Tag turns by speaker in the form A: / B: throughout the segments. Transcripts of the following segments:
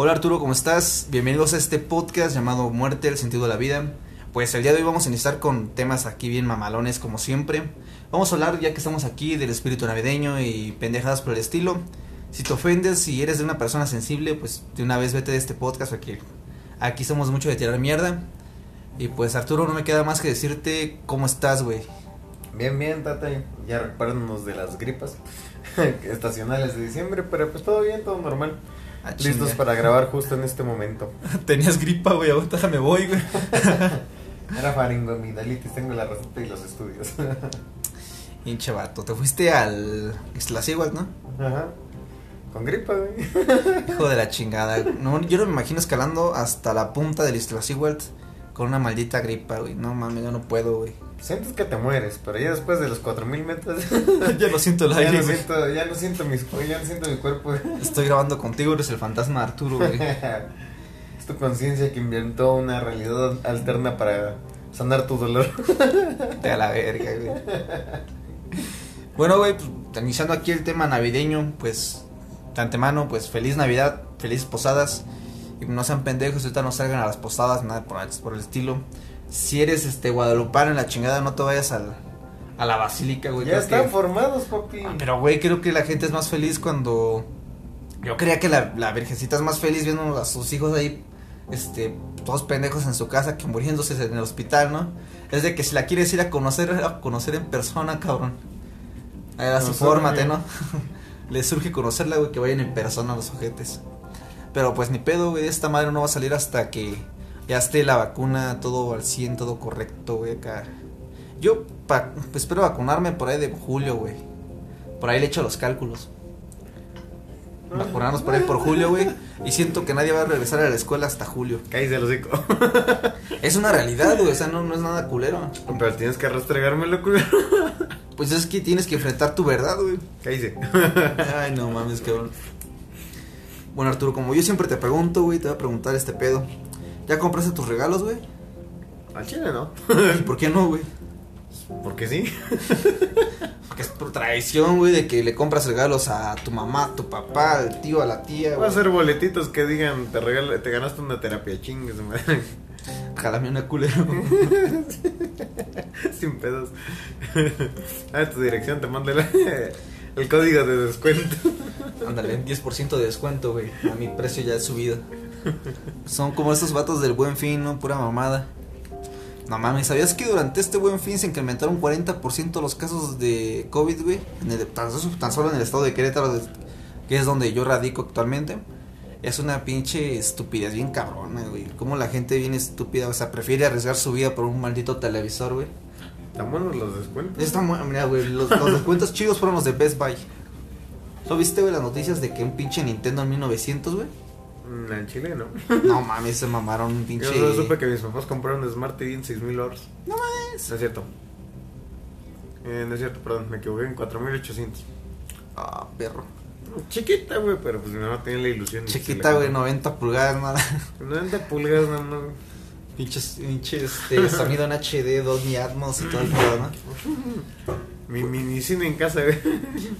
A: Hola Arturo, ¿cómo estás? Bienvenidos a este podcast llamado Muerte, el sentido de la vida. Pues el día de hoy vamos a iniciar con temas aquí bien mamalones como siempre. Vamos a hablar, ya que estamos aquí, del espíritu navideño y pendejadas por el estilo. Si te ofendes, si eres de una persona sensible, pues de una vez vete de este podcast porque aquí somos mucho de tirar mierda. Y pues Arturo, no me queda más que decirte cómo estás, güey.
B: Bien, bien, Tata. Ya recuérdanos de las gripas estacionales de diciembre, pero pues todo bien, todo normal.
A: Ah,
B: Listos para grabar justo en este momento.
A: Tenías gripa, güey, ahorita me voy, güey.
B: Era faringoamigdalitis, tengo la receta y los estudios.
A: Hinche vato, te fuiste al igual, ¿no?
B: Ajá. Con gripa, güey.
A: Hijo de la chingada. No, yo no me imagino escalando hasta la punta del Iztaccíhuatl con una maldita gripa, güey. No mames, yo no puedo, güey.
B: Sientes que te mueres, pero ya después de los 4000 metros.
A: ya no siento el
B: ya,
A: aire,
B: no
A: güey.
B: siento, ya no siento mis ya no siento mi cuerpo.
A: Estoy grabando contigo, eres el fantasma de Arturo, güey.
B: es tu conciencia que inventó una realidad alterna para sanar tu dolor.
A: Te a la verga, güey. Bueno, güey, pues, iniciando aquí el tema navideño, pues de antemano, pues feliz Navidad, felices posadas. Y no sean pendejos, ahorita no salgan a las posadas, nada por, por el estilo. Si eres este guadalupano en la chingada, no te vayas al, a la basílica, güey.
B: ya están
A: que-
B: formados, papi.
A: Ah, Pero, güey, creo que la gente es más feliz cuando. Yo creía que la, la virgencita es más feliz viendo a sus hijos ahí, este, todos pendejos en su casa que muriéndose en el hospital, ¿no? Es de que si la quieres ir a conocer, a conocer en persona, cabrón. A ver, así
B: No,
A: fórmate. ¿no? Le surge conocerla, güey, que vayan en persona los ojetes. Pero pues ni pedo, güey, esta madre no va a salir hasta que ya esté la vacuna, todo al 100, todo correcto, güey, acá. Yo pa- pues, espero vacunarme por ahí de julio, güey. Por ahí le echo los cálculos. Vacunarnos por ahí por julio, güey. Y siento que nadie va a regresar a la escuela hasta julio.
B: Cállate el hocico.
A: Es una realidad, güey. O sea, no, no es nada culero.
B: Pero tienes que restregármelo, culero.
A: Pues es que tienes que enfrentar tu verdad, güey.
B: Cállate.
A: Ay, no mames, cabrón. Bueno, Arturo, como yo siempre te pregunto, güey, te voy a preguntar este pedo. ¿Ya compraste tus regalos, güey?
B: Al chile, ¿no?
A: ¿Y por qué no, güey?
B: Porque sí.
A: Porque es por tradición, güey, de que le compras regalos a tu mamá, a tu papá, al tío, a la tía,
B: Va a
A: güey.
B: ser boletitos que digan, te, regala- te ganaste una terapia chingues, madre.
A: Jálame una culero.
B: Sin pedos. A tu dirección te mando el, el código de descuento.
A: Ándale, 10% de descuento, güey. A mi precio ya es subido. Son como estos vatos del buen fin, ¿no? Pura mamada. No mames, ¿sabías que durante este buen fin se incrementaron 40% los casos de COVID, güey? En el- tan, tan solo en el estado de Querétaro, que es donde yo radico actualmente. Es una pinche estupidez bien cabrona, güey. Como la gente bien estúpida, o sea, prefiere arriesgar su vida por un maldito televisor, güey.
B: Tan buenos los descuentos.
A: Está mu- mira, güey, los, los descuentos chidos fueron los de Best Buy. ¿No viste, güey, las noticias de que un pinche Nintendo en 1900, güey?
B: En Chile, ¿no?
A: No mames, se mamaron un pinche.
B: Yo supe que mis papás compraron un Smart TV en 6000 horas.
A: No mames.
B: No es cierto. Eh, no es cierto, perdón, me equivoqué en 4800.
A: Ah, perro.
B: Chiquita, güey, pero pues mi mamá tenía la ilusión.
A: Chiquita, güey,
B: compró.
A: 90 pulgadas, nada.
B: 90 pulgadas, no, no.
A: Pinches, pinche este, sonido en HD, Dolby Atmos y todo el pedo, ¿no?
B: Mi mini cine en casa, güey.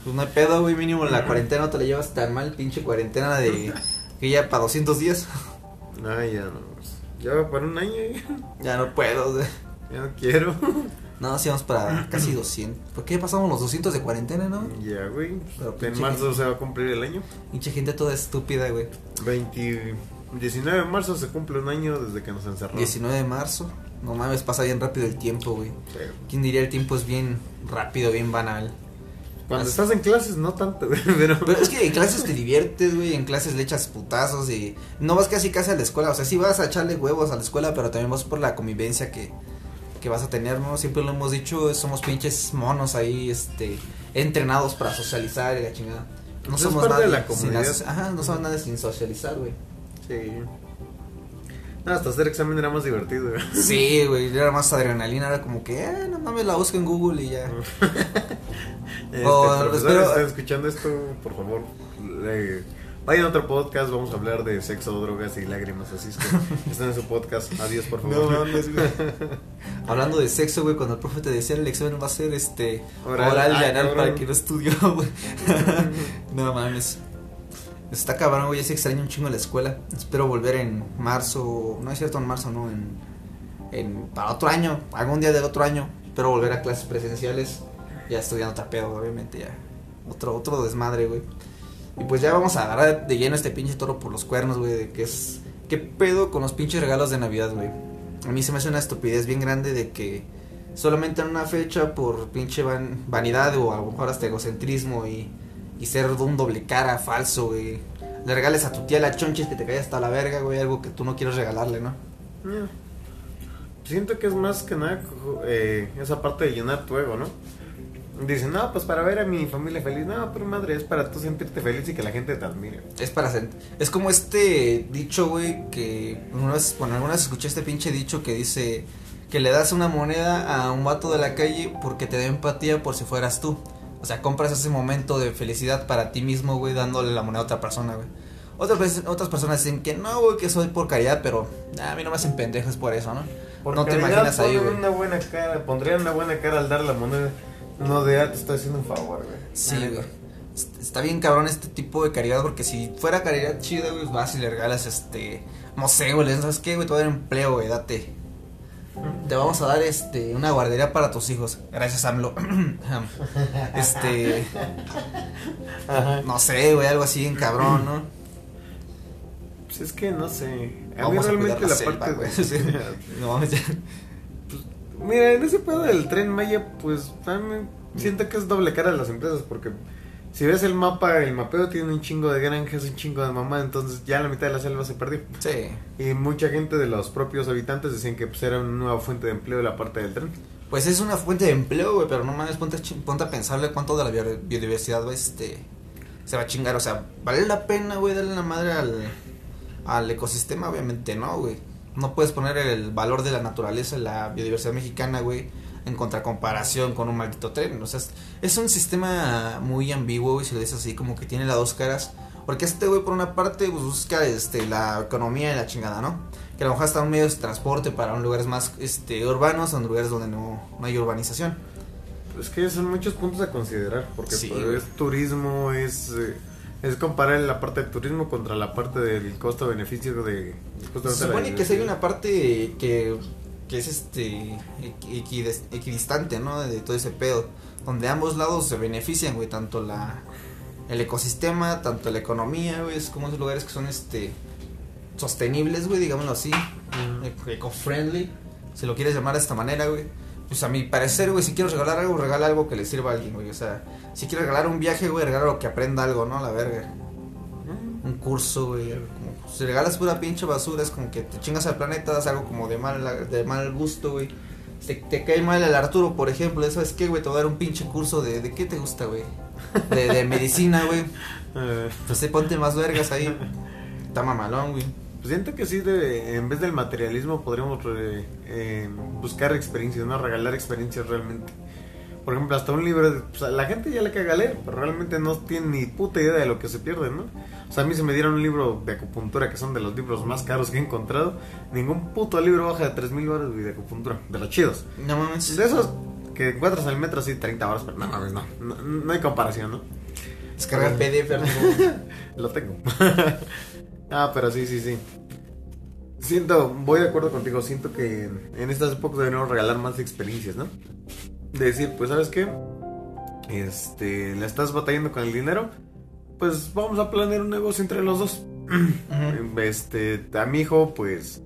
A: Pues no hay pedo, güey, mínimo en la cuarentena no te la llevas tan mal, pinche cuarentena de. Que ya para 200 días.
B: Ay, ya no. pues, Ya va para un año.
A: Ya no puedo.
B: Ya no quiero.
A: No, sí vamos para casi 200. ¿Por qué pasamos los 200 de cuarentena, no?
B: Ya, güey. En marzo se va a cumplir el año.
A: Pinche gente toda estúpida, güey.
B: 20, 19 de marzo se cumple un año desde que nos encerramos.
A: 19 de marzo. No mames, pasa bien rápido el tiempo, güey.
B: Sí.
A: ¿Quién diría el tiempo es bien rápido, bien banal?
B: Cuando
A: Así-
B: estás en clases, no tanto, güey, pero.
A: Pero es que en clases te diviertes, güey, en clases le echas putazos y no vas casi casi a la escuela, o sea, sí vas a echarle huevos a la escuela, pero también vas por la convivencia que, que vas a tener, ¿no? Siempre lo hemos dicho, somos pinches monos ahí, este, entrenados para socializar y la chingada. No
B: Pues es
A: somos
B: parte
A: nadie
B: de la comunidad.
A: ajá, no somos nadie sin socializar, güey.
B: Sí. No, hasta hacer examen era más divertido, güey.
A: Sí, güey, era más adrenalina, era como que, eh, no mames, la busco en Google y ya.
B: Este,
A: Oh,
B: profesores,
A: espero-
B: están escuchando esto, por favor, le- vayan a otro podcast, vamos a hablar de sexo, drogas y lágrimas, así es que están en su podcast, adiós por favor.
A: No mames, güey. Hablando de sexo, güey, cuando el profe te decía el examen va a ser este
B: Oral.
A: oral, y
B: Ah,
A: anal para que no estudió, güey. no mames. Está cabrón, güey, ya se extraña un chingo la escuela. Espero volver en marzo, no es cierto en marzo, no, en, para otro año, algún día del otro año. Espero volver a clases presenciales, ya estudiando otra pedo, obviamente, ya. Otro, otro desmadre, güey. Y pues ya vamos a agarrar de lleno este pinche toro por los cuernos, güey, de que es... ¿Qué pedo con los pinches regalos de Navidad, güey? A mí se me hace una estupidez bien grande de que solamente en una fecha por pinche van- vanidad o a lo mejor hasta egocentrismo y, y ser un doble cara falso, güey. Le regales a tu tía la chonchis que te cae hasta la verga, güey, algo que tú no quieres regalarle, ¿no?
B: Ya. Siento que es más que nada eh, esa parte de llenar tu ego, ¿no? Dicen, no, pues para ver a mi familia feliz. No, pero madre, es para tú sentirte feliz y que la gente te admire.
A: Es para sent- Es como este dicho, güey, que una vez, bueno, alguna vez escuché este pinche dicho que dice que le das una moneda a un vato de la calle porque te da empatía por si fueras tú. O sea, compras ese momento de felicidad para ti mismo, güey, dándole la moneda a otra persona, güey. Otras veces, otras personas dicen que no, güey, que soy por caridad, pero nah, a mí no me hacen pendejos por eso, ¿no?
B: Por
A: no te imaginas ahí, güey.
B: una buena cara, pondrían una buena cara al dar la moneda. No de, ah, te estoy haciendo un favor, güey.
A: Sí, güey. Est- Está bien cabrón este tipo de caridad porque si fuera caridad chida, güey, vas y le regalas este, no sé, güey, ¿sabes qué, güey? Te voy a dar empleo, güey, date. Te vamos a dar este una guardería para tus hijos. Gracias, AMLO. este,
B: Ajá.
A: no sé, güey, algo así en cabrón, ¿no?
B: Pues es que no sé. A
A: Vamos
B: mí
A: a la
B: la,
A: selva,
B: parte
A: güey. Sí. No ya.
B: Mira, en ese pedo del tren Maya, pues siento que es doble cara de las empresas porque si ves el mapa, el mapeo tiene un chingo de granjas, un chingo de mamá, entonces ya la mitad de la selva se perdió.
A: Sí.
B: Y mucha gente de los propios habitantes decían que pues era una nueva fuente de empleo la parte del tren.
A: Pues es una fuente de empleo, güey, pero no mames, ponte, ponte a pensarle cuánto de la bio- biodiversidad, güey, este, se va a chingar. O sea, ¿vale la pena, güey, darle la madre al, al ecosistema? Obviamente no, güey. No puedes poner el valor de la naturaleza, la biodiversidad mexicana, güey, en contracomparación con un maldito tren. O sea, es, un sistema muy ambiguo, güey, si lo dices así, como que tiene las dos caras. Porque este güey, por una parte, pues, busca este, la economía y la chingada, ¿no? Que a lo mejor está un medio de transporte para un lugares más este, urbanos, en lugares donde no, no hay urbanización.
B: Es que son muchos puntos a considerar porque
A: Sí,
B: pues, es turismo, es eh, es comparar la parte del turismo contra la parte del costo-beneficio de... justamente
A: Se supone que si hay una parte que, que es este equidistante, ¿no? De todo ese pedo. Donde ambos lados se benefician, güey. Tanto la el ecosistema, tanto la economía, güey. Es como esos lugares que son este sostenibles, güey, digámoslo así. Eco- Eco-friendly. Si lo quieres llamar de esta manera, güey. Pues a mi parecer, güey, si quiero regalar algo, regala algo que le sirva a alguien, güey. O sea, si quiero regalar un viaje, güey, regala algo que aprenda algo, ¿no? La verga un curso, güey. Como- Si regalas pura pinche basura, es como que te chingas al planeta, das algo como de mal, de mal gusto, güey. Te, te cae mal el Arturo, por ejemplo, ¿sabes qué, güey? Te voy a dar un pinche curso de, ¿de qué te gusta, güey? De, de medicina, güey. Pues te ponte más vergas ahí. Está mamalón, güey.
B: pues siento que sí, de, en vez del materialismo podríamos eh, eh, buscar experiencias, ¿no? Regalar experiencias realmente. Por ejemplo, hasta un libro, pues, a la gente ya le caga leer, pero realmente no tiene ni puta idea de lo que se pierde, ¿no? O sea, a mí se me dieron un libro de acupuntura, que son de los libros más caros que he encontrado. Ningún puto libro baja de 3 mil baros de acupuntura, de los chidos.
A: No mames.
B: De esos que encuentras en el metro, sí, 30 baros, pero no mames, no, no, no hay comparación, ¿no?
A: Descarga PDF.
B: Lo tengo. ah, pero sí, sí, sí. Siento, voy de acuerdo contigo, siento que en estas épocas debemos regalar más experiencias, ¿no? De decir, pues, ¿sabes qué? Este, le estás batallando con el dinero, pues vamos a planear un negocio entre los dos. Este, a mi hijo, pues,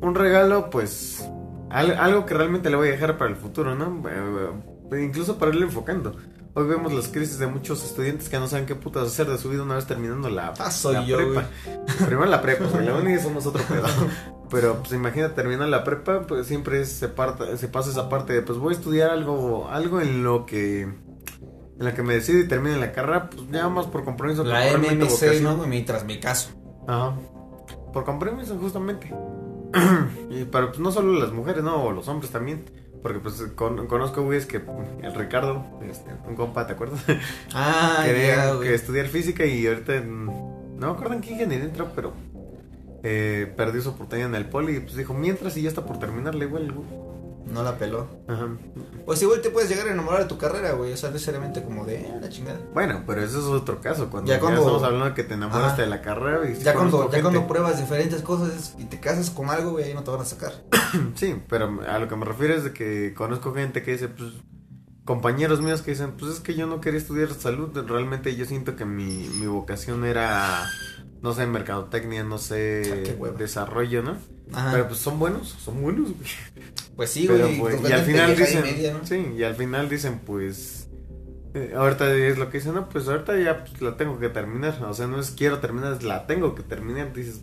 B: un regalo, pues, al- algo que realmente le voy a dejar para el futuro, ¿no? Eh, incluso para irle enfocando. Hoy vemos las crisis de muchos estudiantes que no saben qué putas hacer de su vida una vez terminando la,
A: Ah, soy
B: la
A: yo,
B: prepa. Primero la prepa, güey, la uni somos otro pedo. Pero pues imagina terminar la prepa, pues siempre se parta, se pasa esa parte de pues voy a estudiar algo, algo en lo que en la que me decido y termine la carrera, pues ya más por compromiso
A: La MMC. ¿no? güey? Mientras mi caso.
B: Ajá. Por compromiso, justamente. y pero pues no solo las mujeres, no, o los hombres también. Porque pues con- conozco güeyes que el Ricardo, este, un compa, ¿te acuerdas?
A: Ah,
B: Quería que estudiar física y ahorita no me acuerdo en qué ingeniería entró, pero eh, perdió su oportunidad en el poli y pues dijo, mientras y ya está por terminarle igual.
A: No la peló.
B: Ajá.
A: Pues igual te puedes llegar a enamorar de tu carrera, güey. O sea, necesariamente como de eh, la chingada.
B: Bueno, pero eso es otro caso. Cuando
A: Ya
B: ya,
A: cuando-
B: estamos hablando de que te enamoraste de la carrera. Y
A: Ya cuando, ya cuando pruebas diferentes cosas y te casas con algo, güey, ahí no te van a sacar.
B: Sí, pero a lo que me refiero es de que conozco gente que dice, pues, compañeros míos que dicen, pues es que yo no quería estudiar salud, realmente yo siento que mi, mi vocación era, no sé, mercadotecnia, no
A: Ah,
B: sé,
A: hueva.
B: desarrollo, ¿no?
A: Ajá.
B: Pero pues son buenos, son buenos, güey.
A: pues sí,
B: Pero,
A: güey.
B: pues, y al final
A: y
B: dicen,
A: media, ¿no?
B: sí, y al final dicen, pues, eh, ahorita es lo que dicen, no, pues ahorita ya pues, la tengo que terminar, o sea, no es quiero terminar, es la tengo que terminar, dices,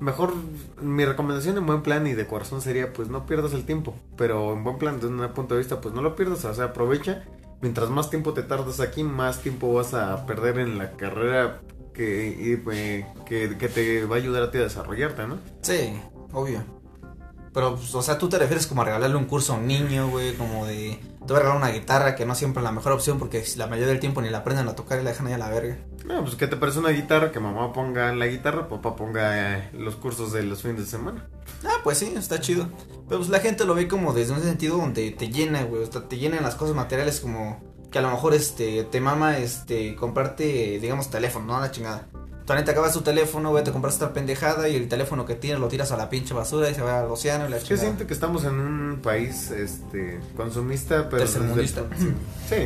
B: mejor, mi recomendación en buen plan y de corazón sería, pues no pierdas el tiempo, pero en buen plan, desde un punto de vista, pues no lo pierdas, o sea, aprovecha, mientras más tiempo te tardas aquí, más tiempo vas a perder en la carrera que, y, que, que te va a ayudar a ti a desarrollarte, ¿no?
A: Sí, obvio. Pero, pues, o sea, tú te refieres como a regalarle un curso a un niño, güey, como de... Te voy a regalar una guitarra que no siempre es la mejor opción porque la mayoría del tiempo ni la aprenden a tocar y la dejan ahí a la verga.
B: No, pues que te parece una guitarra, que mamá ponga la guitarra, papá ponga eh, los cursos de los fines de semana.
A: Ah, pues sí, está chido. Pero pues la gente lo ve como desde un sentido donde te llena, güey. O sea, te llenan las cosas materiales como que a lo mejor este te mama este comprarte, digamos, teléfono, no la chingada. Tú te acabas tu teléfono, güey, te compras esta pendejada y el teléfono que tienes lo tiras a la pinche basura y se va al océano y la chingada.
B: siento que estamos en un país este consumista, pero desde- sí,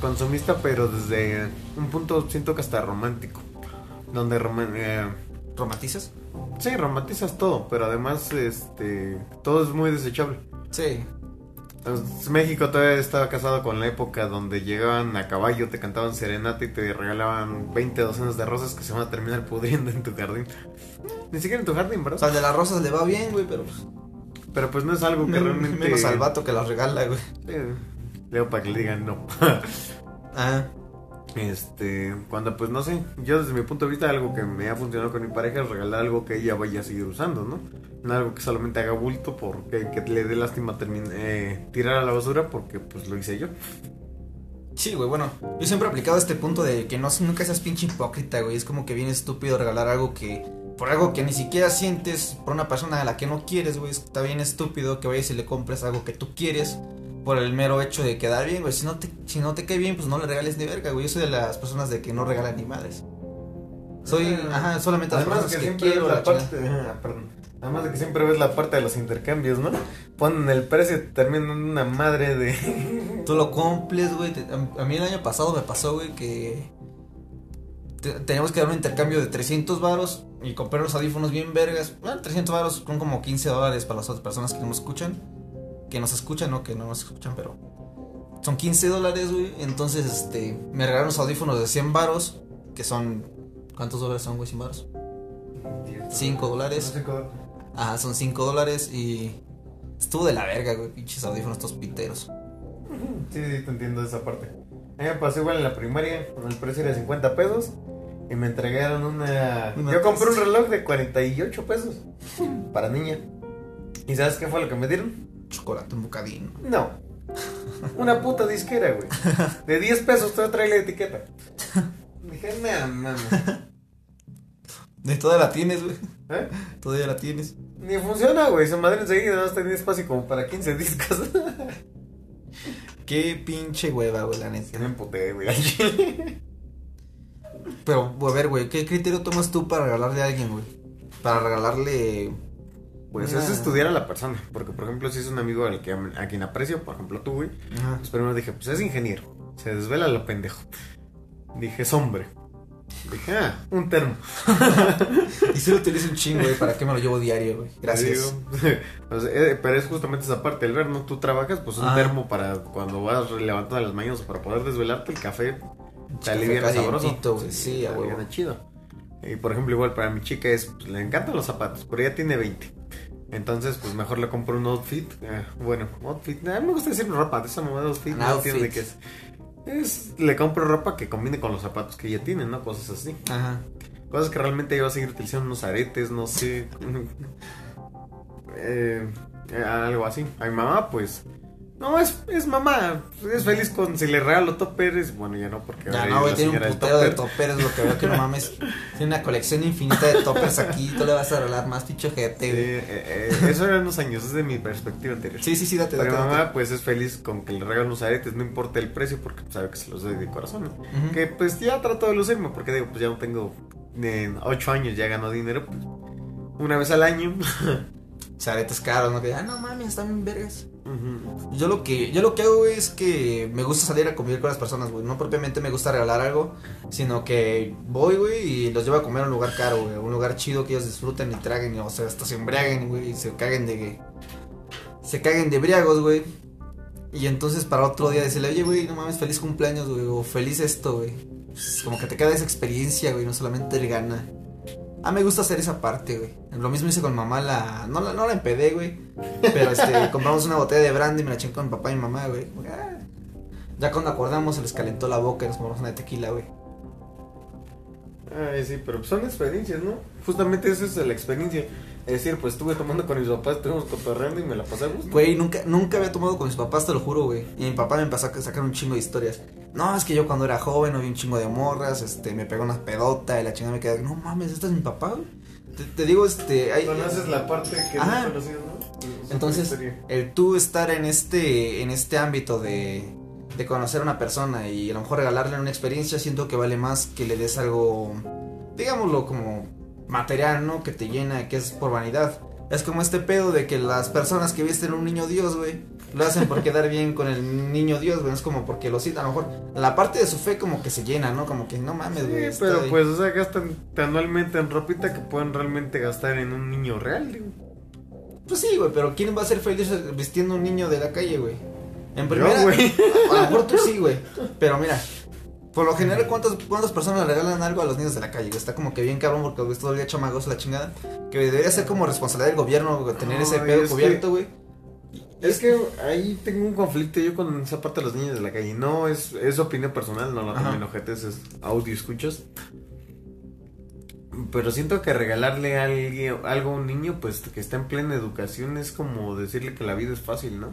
B: consumista, pero desde un punto siento que hasta romántico, donde roman- eh,
A: ¿Romantizas?
B: sí romantizas todo, pero además este todo es muy desechable.
A: Sí.
B: Entonces, México todavía estaba casado con la época donde llegaban a caballo, te cantaban serenata y te regalaban 20 docenas de rosas que se van a terminar pudriendo en tu jardín. Ni siquiera en tu jardín,
A: O
B: ¿verdad?
A: sea, al de las rosas le va bien, güey, pero pues,
B: Pero pues no es algo que
A: men-
B: realmente...
A: menos al vato que las regala, güey.
B: Eh, Leo para que le digan no.
A: Ah,
B: este, cuando pues no sé, yo desde mi punto de vista algo que me ha funcionado con mi pareja es regalar algo que ella vaya a seguir usando, ¿no? No algo que solamente haga bulto porque que le dé lástima eh, tirar a la basura porque pues lo hice yo.
A: Sí, güey, bueno, yo siempre he aplicado este punto de que no nunca seas pinche hipócrita, güey. Es como que bien estúpido regalar algo que, por algo que ni siquiera sientes, por una persona a la que no quieres, güey. Está bien estúpido que vayas y le compres algo que tú quieres por el mero hecho de quedar bien, güey. Si no te, si no te cae bien, pues no le regales ni verga, güey. Yo soy de las personas de que no regalan animales. Soy,
B: Ah.
A: ajá, solamente las
B: Además
A: personas
B: que
A: que,
B: siempre
A: quiero.
B: ves la
A: la chingada.
B: parte, ah, perdón. Además de que siempre ves la parte de los intercambios, ¿no? Ponen el precio y te terminan dando una madre de...
A: Tú lo cumples, güey. A, mí el año pasado me pasó, güey, que te- teníamos que dar un intercambio de 300 varos y comprar los audífonos bien vergas. Bueno, 300 varos son como 15 dólares para las otras personas que nos escuchan. Que nos escuchan, no que no nos escuchan, pero son 15 dólares, güey. Entonces, este, me regalaron los audífonos de 100 varos, que son... ¿Cuántos dólares son, güey, 100 varos? 5 dólares. Ajá, son 5 dólares y... Estuvo de la verga, güey, pinches audífonos estos piteros.
B: Sí, sí, te entiendo esa parte. A mí me pasó igual en la primaria, con el precio era 50 pesos. Y me entregaron una...
A: Una
B: Yo compré un reloj de 48 pesos. Para niña. ¿Y sabes qué fue lo que me dieron?
A: Chocolate, un bocadín.
B: No. Una puta disquera, güey. De 10 pesos te trae la etiqueta. Dije, no, mames.
A: De toda la tienes, güey.
B: ¿Eh?
A: Todavía la tienes.
B: Ni funciona, güey. Esa madre enseguida no tenía espacio como para 15 discos.
A: Qué pinche hueva, güey, la neta.
B: me emputé, güey.
A: Pero, a ver, güey, ¿qué criterio tomas tú para regalarle a alguien, güey? Para regalarle.
B: Pues es estudiar a la persona. Porque, por ejemplo, si es un amigo al que, a quien aprecio, por ejemplo, tú, güey.
A: Ajá.
B: Pues primero dije, pues es ingeniero. Se desvela lo pendejo. Dije, es hombre. Dije, ah, un termo.
A: Y si lo utilizo un chingo, güey, ¿para qué me lo llevo diario, güey? Gracias.
B: Digo. Eh, pero es justamente esa parte, el ver, ¿no? Tú trabajas, pues un
A: Ah.
B: termo para cuando vas levantando las mañanas para poder desvelarte el café. Te alivia sabroso.
A: güey, sí, a huevo.
B: chido. Y por ejemplo, igual para mi chica es, pues, le encantan los zapatos, pero ella tiene 20. Entonces, pues mejor le compro un outfit. eh, bueno, outfit. A mí me gusta decir ropa, de esa mamá de outfit. No entiendo de
A: outfit.
B: qué es. Es, le compro ropa que combine con los zapatos que ella tiene, ¿no? Cosas así.
A: Ajá.
B: Cosas que realmente va a seguir utilizando unos aretes, no sé. Eh, algo así. A mi mamá, pues, No, es, es mamá. Es feliz con si le regalo toppers. Bueno, ya no, porque
A: Ya no, güey, tiene un putero de
B: topper.
A: toppers, lo que veo que no mames. Tiene una colección infinita de toppers aquí, tú le vas a regalar más pinche
B: Sí,
A: gente, güey.
B: eh, eh, eso eran unos años, es de mi perspectiva anterior.
A: Sí, sí, sí, date,
B: Pero
A: date,
B: mi
A: date.
B: mamá pues es feliz con que le regalen unos aretes, no importa el precio porque sabe que se los doy de corazón. ¿no?
A: Ujú.
B: Que pues ya trato de lucirme porque digo, pues ya no tengo eh, ocho años, ya gano dinero, pues una vez al año.
A: O sea, aretes caros, ¿no? Que, ah, no mames, están bien vergas. Yo lo que yo lo que hago es que me gusta salir a convivir con las personas, güey. No propiamente me gusta regalar algo, sino que voy, güey, y los llevo a comer a un lugar caro, güey. Un lugar chido que ellos disfruten y traguen, o sea, hasta se embriaguen, güey, y se caguen de se caguen de briagos, güey. Y entonces para otro día decirle, oye, güey, no mames, feliz cumpleaños, güey, o feliz esto, güey. Como que te queda esa experiencia, güey, no solamente el gana. Ah, me gusta hacer esa parte, güey. Lo mismo hice con mamá, la... No la, no la empedé, güey. Pero, este, compramos una botella de brandy y me la chingué con mi papá y mi mamá, güey. Ah. Ya cuando acordamos se les calentó la boca y nos compramos una de tequila, güey.
B: Ay, sí, pero pues son experiencias, ¿no? Justamente esa es la experiencia. Es decir, pues estuve tomando con mis papás, estuvimos cotorreando y me la pasé a gusto.
A: Güey, nunca, nunca había tomado con mis papás, te lo juro, güey. Y mi papá me empezó a sacar un chingo de historias. No, es que yo cuando era joven había un chingo de morras, este, me pegó una pedota y la chingada me quedé, no mames, ¿este es mi papá, güey? Te, te digo, este, hay,
B: Conoces la parte que
A: Ajá.
B: no conocías, ¿no? Es
A: Entonces, el tú estar en este, en este ámbito de, de conocer a una persona y a lo mejor regalarle una experiencia, siento que vale más que le des algo, digámoslo como material, ¿no? Que te llena, que es por vanidad. Es como este pedo de que las personas que visten un niño Dios, güey, lo hacen por quedar bien con el niño Dios, güey. Es como porque lo cita, a lo mejor la parte de su fe como que se llena, ¿no? Como que no mames,
B: Sí,
A: güey. está
B: pero pues, o sea, gastan anualmente en ropita que pueden realmente gastar en un niño real, digo.
A: Pues sí, güey, pero ¿quién va a ser feliz vistiendo un niño de la calle, güey? En primera,
B: güey.
A: a lo mejor tú sí, güey. Pero mira, por lo general, ¿cuántas, ¿cuántas personas le regalan algo a los niños de la calle? güey? Está como que bien cabrón porque ves todo el día chamagos la chingada. Que debería ser como responsabilidad del gobierno güey, tener ese pedo
B: es
A: cubierto, güey.
B: Es que ahí tengo un conflicto yo con esa parte de los niños de la calle. No es, es opinión personal, no lo tomen ojetes, es audio escuchas. Pero siento que regalarle a alguien, algo a un niño, pues que está en plena educación, es como decirle que la vida es fácil, ¿no?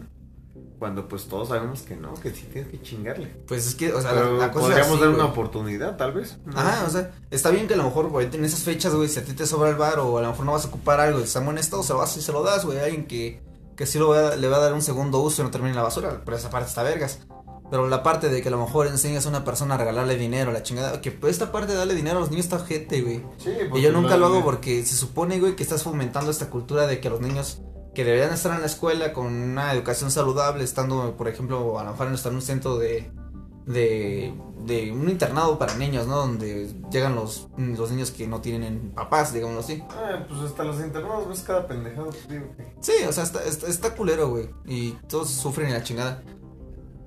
B: Cuando pues todos sabemos que no, que sí tienes que chingarle.
A: Pues es que, o sea, la,
B: Pero
A: la cosa es
B: podríamos
A: así,
B: dar
A: güey.
B: una oportunidad, tal vez. ¿no?
A: Ajá, o sea, está bien que a lo mejor, güey, en esas fechas, güey, si a ti te sobra el bar o a lo mejor no vas a ocupar algo y está en buen estado, se lo vas y se lo das, güey, a alguien que, que sí lo va le va a dar un segundo uso y no termine la basura, pero esa parte está vergas. Pero la parte de que a lo mejor enseñas a una persona a regalarle dinero, la chingada, que pues esta parte de darle dinero a los niños está gente, güey.
B: Sí,
A: Y yo nunca lo hago porque se supone, güey, que estás fomentando esta cultura de que los niños que deberían estar en la escuela con una educación saludable, estando, por ejemplo, a lo mejor en un centro de, de, de un internado para niños, ¿no? Donde llegan los, los niños que no tienen papás, digámoslo así.
B: Ah, pues hasta los internados ves cada pendejado. digo que-
A: Sí, o sea, está, está, está culero, güey. Y todos sufren en la chingada.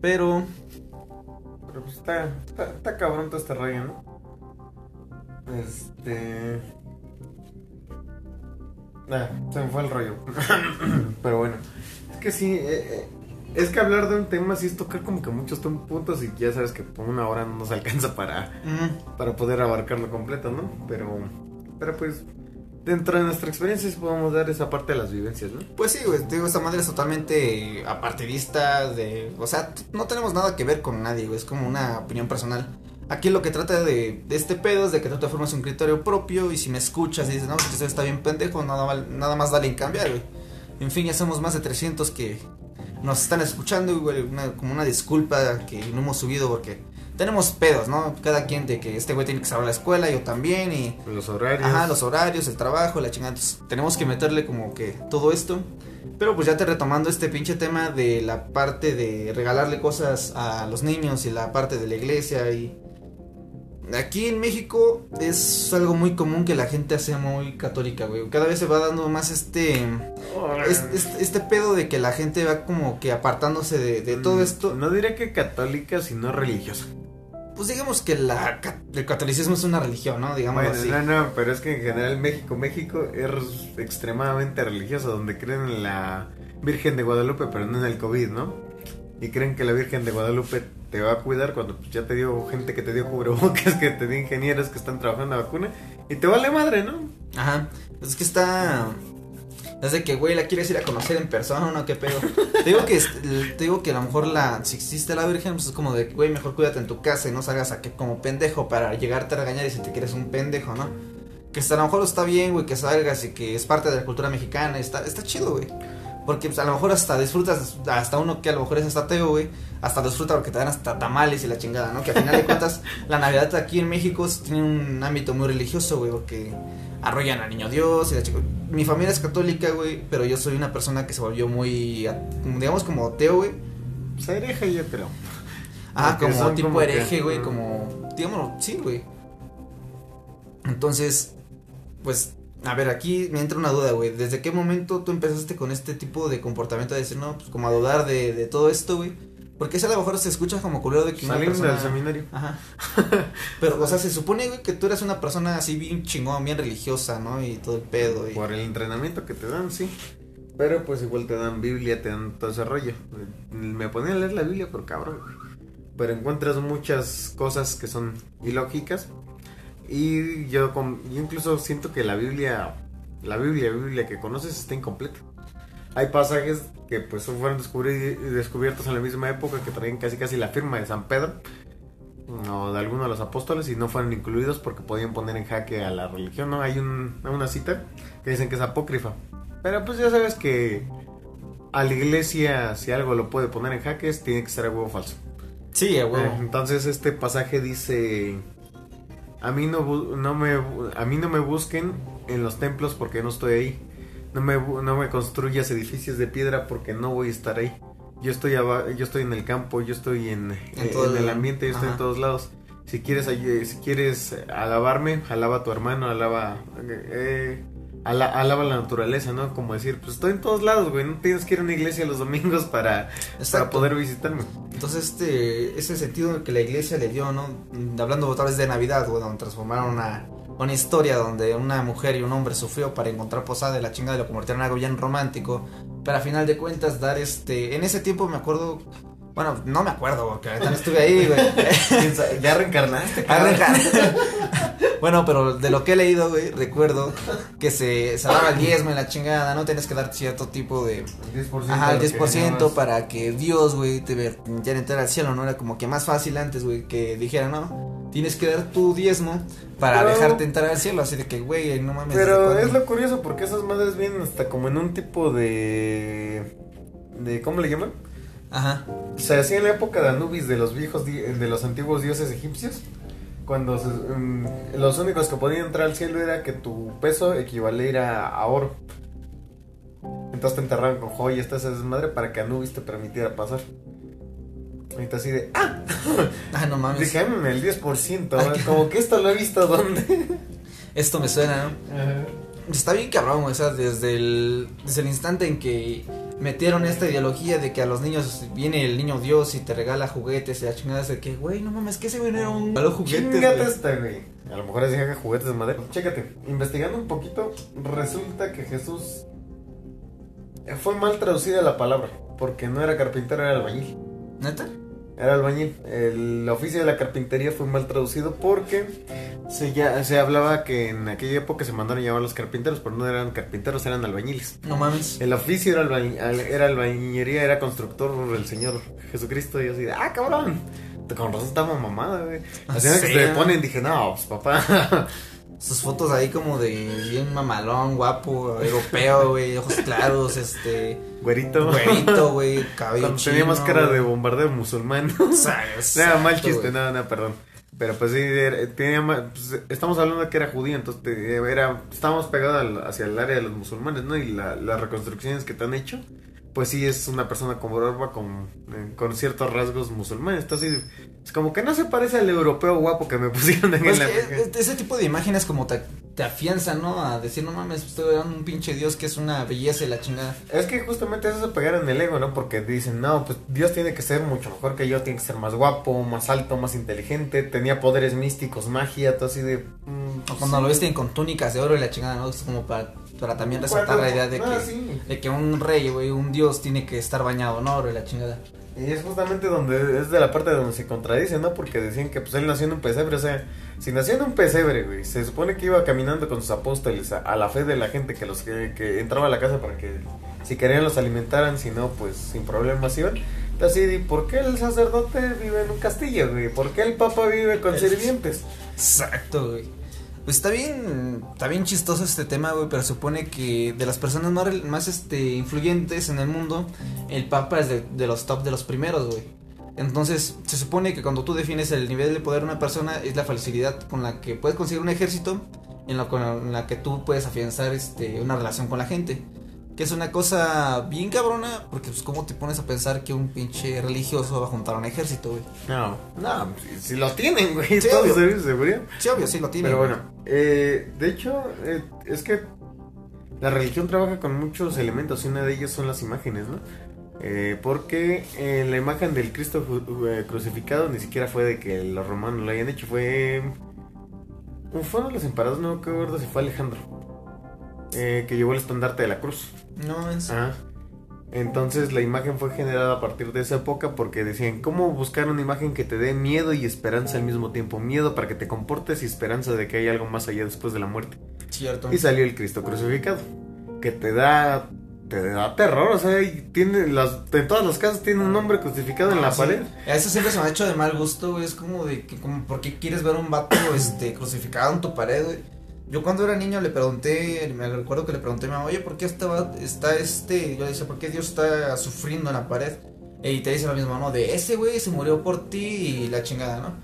A: Pero,
B: Pero pues está, está, está cabrón todo este rollo, ¿no? Este. Ah, se me fue el rollo. Pero bueno, es que sí, eh, eh, es que hablar de un tema sí es tocar como que muchos puntos y ya sabes que por una hora no nos alcanza para,
A: mm,
B: para poder abarcarlo completo, ¿no? Pero, pero pues, dentro de nuestra experiencia sí podemos dar esa parte de las vivencias, ¿no?
A: Pues sí, güey, te digo, esta madre es totalmente apartidista, de, o sea, no tenemos nada que ver con nadie, güey, es como una opinión personal. Aquí lo que trata de, de este pedo es de que tú te formas un criterio propio y si me escuchas y dices, no, que está bien pendejo, nada, nada más dale en cambiar, güey. En fin, ya somos más de 300 que nos están escuchando, güey, una- como una disculpa que no hemos subido porque tenemos pedos, ¿no? Cada quien de que este güey tiene que saber la escuela, yo también y...
B: Los horarios.
A: Ajá, los horarios, el trabajo, la chingada. Entonces, tenemos que meterle como que todo esto. Pero pues ya te retomando este pinche tema de la parte de regalarle cosas a los niños y la parte de la iglesia y... Aquí en México es algo muy común que la gente sea muy católica, güey. Cada vez se va dando más este, es- es- este, pedo de que la gente va como que apartándose de, de todo
B: Mm,
A: esto.
B: No diría que católica, sino religiosa.
A: Pues digamos que la, el catolicismo es una religión, ¿no? Digamos
B: Bueno,
A: así.
B: no, no, pero es que en general México, México es extremadamente religioso, donde creen en la Virgen de Guadalupe, pero no en el COVID, ¿no? Y creen que la Virgen de Guadalupe te va a cuidar cuando pues, ya te dio gente que te dio cubrebocas, que te dio ingenieros que están trabajando en la vacuna, y te vale madre, ¿no?
A: Ajá, es que está... Es de que, güey, la quieres ir a conocer en persona, ¿no? ¿Qué pedo? te digo que, te digo que a lo mejor la, si existe la Virgen, pues es como de, güey, mejor cuídate en tu casa y no salgas a que como pendejo para llegarte a regañar y si te quieres un pendejo, ¿no? Que a lo mejor está bien, güey, que salgas y que es parte de la cultura mexicana, está, está chido, güey. Porque pues, a lo mejor hasta disfrutas, hasta uno que a lo mejor es hasta ateo, güey, hasta disfruta porque te dan hasta tamales y la chingada, ¿no? Que al final de cuentas, la Navidad aquí en México tiene un ámbito muy religioso, güey, porque arrollan al niño Dios y la chica. Mi familia es católica, güey, pero yo soy una persona que se volvió muy, digamos, como ateo, güey.
B: Pues hereje, yo creo.
A: Ah,
B: Porque
A: como tipo
B: como
A: hereje, güey, como, digámoslo, sí, güey. Entonces, pues, a ver, aquí me entra una duda, güey. ¿Desde qué momento tú empezaste con este tipo de comportamiento de decir, no, pues como a dudar de, de todo esto, güey? Porque eso a lo mejor se escucha como culero de que persona...
B: del seminario.
A: Ajá. Pero, o sea, se supone, güey, que tú eres una persona así bien chingón, bien religiosa, ¿no? Y todo el pedo. Y...
B: Por el entrenamiento que te dan, sí. Pero pues igual te dan Biblia, te dan todo ese rollo. Me ponía a leer la Biblia, pero cabrón. Pero encuentras muchas cosas que son ilógicas. Y yo, con- yo incluso siento que la Biblia, la Biblia, Biblia que conoces está incompleta. Hay pasajes que pues fueron descubiertos en la misma época que traían casi casi la firma de San Pedro o de alguno de los apóstoles y no fueron incluidos porque podían poner en jaque a la religión, ¿no? Hay un- una cita que dicen que es apócrifa. Pero pues ya sabes que a la iglesia si algo lo puede poner en jaque tiene que ser a huevo falso.
A: Sí, a
B: Eh,
A: huevo.
B: entonces este pasaje dice a mí no no me a mí no me busquen en los templos porque no estoy ahí. No me no me construyas edificios de piedra porque no voy a estar ahí. Yo estoy aba- yo estoy en el campo, yo estoy en,
A: En
B: en
A: todo
B: el
A: el-
B: ambiente, yo estoy en todos lados. Si quieres si quieres alabarme, alaba a tu hermano, alaba eh, ala- alaba la naturaleza, ¿no? Como decir, pues estoy en todos lados, güey, no tienes que ir a una iglesia los domingos para, para poder visitarme.
A: Entonces, este, ese sentido que la iglesia le dio, ¿no? Mm, Hablando otra vez de Navidad, güey, donde transformaron una, una historia donde una mujer y un hombre sufrió para encontrar posada y la chingada y lo convirtieron en algo bien romántico. Pero a final de cuentas, dar este. En ese tiempo me acuerdo. Bueno, no me acuerdo, porque ahorita no estuve ahí, güey.
B: Ya reencarnaste,
A: bueno, pero de lo que he leído, güey, recuerdo que se, se daba el diezmo en la chingada, ¿no? Tienes que dar cierto tipo de.
B: 10%
A: Ajá, el
B: de lo que
A: 10%
B: ganabas.
A: para que Dios, güey, te permitiera entrar al cielo, ¿no? Era como que más fácil antes, güey, que dijera, no, tienes que dar tu diezmo para
B: Pero-
A: dejarte entrar al cielo, así de que, güey, no mames.
B: Pero
A: ¿desde
B: es lo curioso porque esas madres vienen hasta como en un tipo de... de ¿Cómo le llaman?
A: Ajá,
B: Se hacía en la época de Anubis de los viejos, de los antiguos dioses egipcios. Cuando se- mm, los únicos que podían entrar al cielo era que tu peso equivaliera a oro. Entonces te enterraban con joyas, esa desmadre para que Anubis te permitiera pasar. Tú así de, ah,
A: ah, no mames.
B: dije, "Mm, el 10%,
A: Ay,
B: como que esto lo he visto donde.
A: Esto me suena, ¿no? Está bien cabrón, o sea, desde el, desde el instante en que metieron esta ideología de que a los niños viene el niño Dios y te regala juguetes y la chingada es de que, güey, no mames, que ese güey no era un malo juguetes,
B: Chingate esta, güey. A lo mejor es que juguetes de madera. Chécate, investigando un poquito, resulta que Jesús fue mal traducida la palabra, porque no era carpintero, era albañil.
A: ¿Neta?
B: Era albañil. El oficio de la carpintería fue mal traducido porque se, ya, se hablaba que en aquella época se mandaron a llamar a los carpinteros, pero no eran carpinteros, eran albañiles.
A: No mames.
B: El oficio era, albañ- al- era albañería, era constructor el Señor Jesucristo. Y yo así de, ah, cabrón. Con razón estaba mamada, güey. Así que se ponen, dije, no, pues papá.
A: Sus fotos ahí como de bien mamalón, guapo, europeo, güey, ojos claros, este,
B: Güerito.
A: güerito, güey, cabello
B: Cuando tenía máscara de bombardeo musulmán.
A: O sea,
B: Nada, mal
A: exacto,
B: chiste, nada, nada, perdón. Pero pues sí, era- tenía pues, estamos hablando de que era judío, entonces era, estábamos pegados al- hacia el área de los musulmanes, ¿no? Y la- las reconstrucciones que te han hecho, pues sí es una persona con barba con, eh, con ciertos rasgos musulmanes. Entonces, es como que no se parece al europeo guapo que me pusieron en
A: Pues
B: la...
A: que es- ese tipo de imágenes como te, te afianzan, ¿no? A decir, no mames, estoy dando un pinche Dios que es una belleza y la chingada.
B: Es que justamente eso se pegaron en el ego, ¿no? Porque dicen, no, pues Dios tiene que ser mucho mejor que yo, tiene que ser más guapo, más alto, más inteligente, tenía poderes místicos, magia, todo así de... mm,
A: O
B: pues,
A: cuando
B: sí.
A: lo visten con túnicas de oro y la chingada, ¿no? Es como para, para también resaltar la idea de
B: ah,
A: que,
B: sí.
A: de que un rey, güey, un Dios tiene que estar bañado en oro y la chingada.
B: Y es justamente donde es de la parte donde se contradice, ¿no? Porque decían que pues él nació en un pesebre, o sea, si nació en un pesebre, güey, se supone que iba caminando con sus apóstoles a, a la fe de la gente que los que, que entraba a la casa para que si querían los alimentaran, si no, pues sin problemas iban. Entonces, ¿y por qué el sacerdote vive en un castillo, güey? ¿Por qué el papa vive con sirvientes?
A: Exacto, güey. Pues está bien, está bien chistoso este tema, güey, pero supone que de las personas más, más este, influyentes en el mundo, el Papa es de, los top de los primeros, güey. Entonces, se supone que cuando tú defines el nivel de poder de una persona, es la facilidad con la que puedes conseguir un ejército, en la, con la que tú puedes afianzar este, una relación con la gente. Que es una cosa bien cabrona, porque pues cómo te pones a pensar que un pinche religioso va a juntar un ejército, güey.
B: No, no, si, si lo tienen, güey,
A: Sí,
B: todos
A: obvio.
B: de.
A: Sí, obvio, sí lo tiene.
B: Pero bueno, eh, de hecho, eh, es que la religión trabaja con muchos elementos y una de ellos son las imágenes, ¿no? Eh, porque eh, la imagen del Cristo crucificado ni siquiera fue de que los romanos lo hayan hecho, fue... Fueron los emperadores, no me acuerdo si fue Alejandro, eh, que llevó el estandarte de la cruz.
A: No, es...
B: Ah. Entonces la imagen fue generada a partir de esa época porque decían, ¿cómo buscar una imagen que te dé miedo y esperanza al mismo tiempo? Miedo para que te comportes y esperanza de que hay algo más allá después de la muerte.
A: cierto.
B: Y salió el Cristo crucificado, que te da te da terror, o sea, tiene las en todas las casas tiene un hombre crucificado en
A: Ah,
B: la
A: sí.
B: pared.
A: Eso siempre se me ha hecho de mal gusto, güey. Es como de que, como, ¿por qué quieres ver un vato este, crucificado en tu pared, güey? Yo cuando era niño le pregunté, me recuerdo que le pregunté a mi mamá, oye, ¿por qué estaba, está este? Yo le decía, ¿por qué Dios está sufriendo en la pared? Y te dice lo mismo, ¿no? De ese güey se murió por ti y la chingada, ¿no?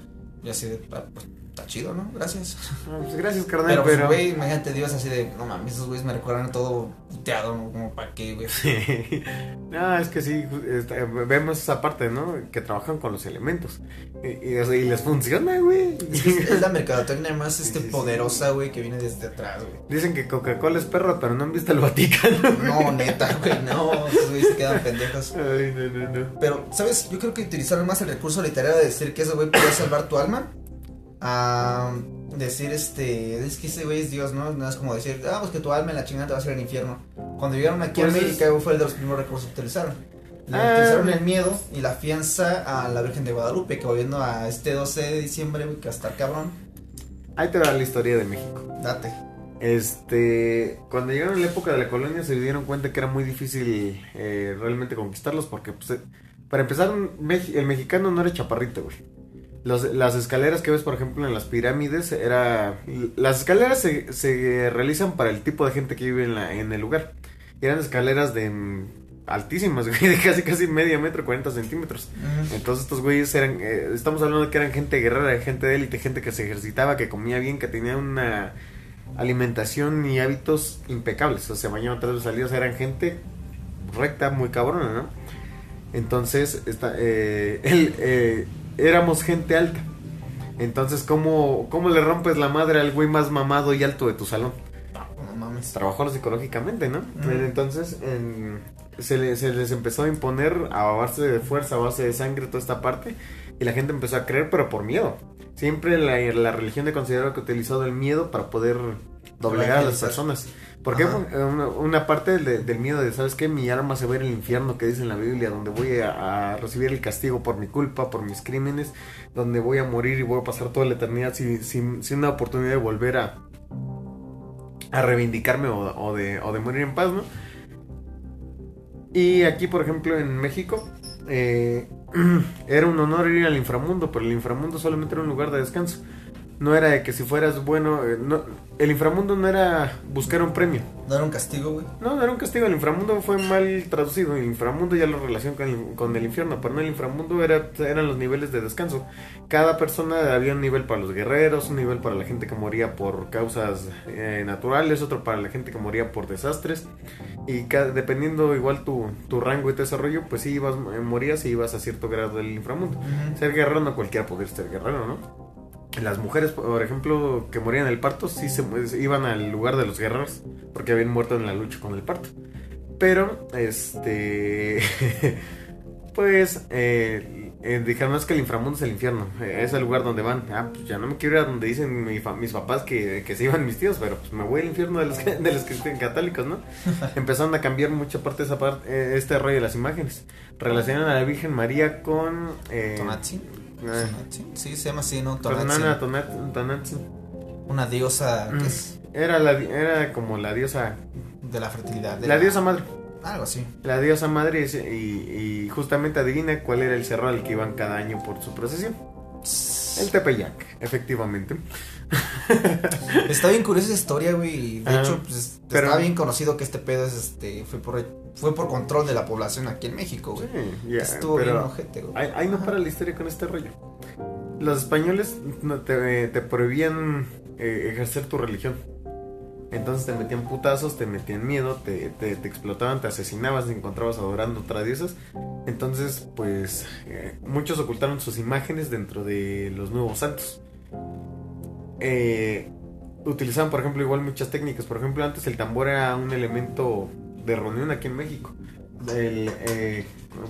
A: Y así de, "Ah, pues está chido, ¿no? Gracias.
B: Ah, pues gracias, carnal,
A: Pero, pues,
B: pero
A: güey, imagínate Dios así de, no mames, esos güeyes me recuerdan todo puteado, ¿no? Como, ¿para qué, güey?
B: no, es que sí, está- vemos esa parte, ¿no? Que trabajan con los elementos. Y, les funciona, güey.
A: Es, es la mercadotecnia más este,
B: Sí, sí, sí.
A: poderosa, güey, que viene desde atrás, güey.
B: Dicen que Coca-Cola es perro, pero no han visto el Vaticano.
A: No, neta, güey, no, esos güeyes se quedan pendejos.
B: Ay, no, no, no.
A: Pero, ¿sabes? Yo creo que utilizaron más el recurso literario de decir que ese güey podía salvar tu alma. A decir, este, es que ese güey es Dios, ¿no? No es como decir, ah, pues que tu alma en la chingada te va a hacer el infierno. Cuando llegaron aquí
B: Pues
A: a
B: es-
A: América, güey, fue el de los primeros recursos que utilizaron. Le
B: Ah,
A: utilizaron el miedo y la fianza a la Virgen de Guadalupe, que volviendo a este 12 de diciembre, güey, que va a estar cabrón.
B: Ahí te va la historia de México.
A: Date.
B: Este, cuando llegaron a la época de la colonia se dieron cuenta que era muy difícil eh, realmente conquistarlos porque, pues, eh, para empezar, el mexicano no era chaparrito, güey. Los- las escaleras que ves, por ejemplo, en las pirámides, era... Las escaleras se, se realizan para el tipo de gente que vive en, la, en el lugar. Eran escaleras de... mm, altísimas, güey, de casi casi medio metro, 40 centímetros. Entonces estos güeyes eran, eh, estamos hablando de que eran gente guerrera, gente de élite, gente que se ejercitaba, que comía bien, que tenía una alimentación y hábitos impecables. O sea, al día, o sea, eran gente recta, muy cabrona, ¿no? Entonces, esta, eh, él, eh, éramos gente alta. Entonces, ¿cómo, ¿cómo le rompes la madre al güey más mamado y alto de tu salón?
A: No mames.
B: trabajó psicológicamente, ¿no? Entonces en- se, le- se les empezó a imponer a base de fuerza, a base de sangre, toda esta parte, y la gente empezó a creer, pero por miedo. Siempre la, la religión de considero que ha utilizado el miedo para poder doblegar a las personas. Porque
A: Ajá.
B: una, una parte de- del miedo de, ¿sabes qué? Mi alma se va a ir al infierno que dice en la Biblia, donde voy a, a recibir el castigo por mi culpa, por mis crímenes, donde voy a morir y voy a pasar toda la eternidad sin, sin, sin una oportunidad de volver a, a reivindicarme o, o de, o de morir en paz, ¿no? Y aquí, por ejemplo, en México, eh, era un honor ir al inframundo, pero el inframundo solamente era un lugar de descanso. No era de que si fueras bueno, eh, no- el inframundo no era buscar un premio.
A: ¿No era un castigo, güey?
B: No, no era un castigo, el inframundo fue mal traducido. El inframundo ya lo relaciona con el, con el infierno, pero no el inframundo era, eran los niveles de descanso. Cada persona había un nivel para los guerreros, un nivel para la gente que moría por causas eh, naturales, otro para la gente que moría por desastres. Y dependiendo igual tu, tu rango y tu desarrollo, pues sí ibas, eh, morías y ibas a cierto grado del inframundo. Ser guerrero no cualquiera podía ser guerrero, ¿no? Las mujeres, por ejemplo, que morían en el parto, sí se se iban al lugar de los guerreros, porque habían muerto en la lucha con el parto. Pero, este, pues, eh, eh, dijeron, no es que el inframundo es el infierno, eh, es el lugar donde van. Ah, pues ya no me quiero ir a donde dicen mi mis papás que, que se iban mis tíos, pero pues me voy al infierno de los, de los cristianos católicos, ¿no? Empezaron a cambiar mucha parte de esa parte, eh, este rollo de las imágenes. Relacionan a la Virgen María con... Eh. Eh.
A: Sí, se llama así, ¿no? Tonatzi. Una diosa
B: Mm.
A: que es
B: Era, la, era como la diosa...
A: de la fertilidad. de
B: La diosa madre.
A: Algo así.
B: La diosa madre y, y justamente adivina cuál era el cerro al que iban cada año por su procesión. El Tepeyac, efectivamente.
A: Está bien curiosa esa historia, güey. De
B: Ah,
A: hecho, pues,
B: pero-
A: está bien conocido que este pedo es, este, fue por, fue por control de la población aquí en México, güey.
B: Sí,
A: Estuvo
B: pero
A: bien ojete, güey.
B: ahí, ahí no para la historia con este rollo. Los españoles no te, te prohibían eh, ejercer tu religión. Entonces te metían putazos, te metían miedo, te, te, te explotaban, te asesinabas, te encontrabas adorando otras diosas. Entonces, pues, eh, muchos ocultaron sus imágenes dentro de los nuevos santos. Eh, utilizaban, por ejemplo, igual muchas técnicas. Por ejemplo, antes el tambor era un elemento de reunión aquí en México. El, eh,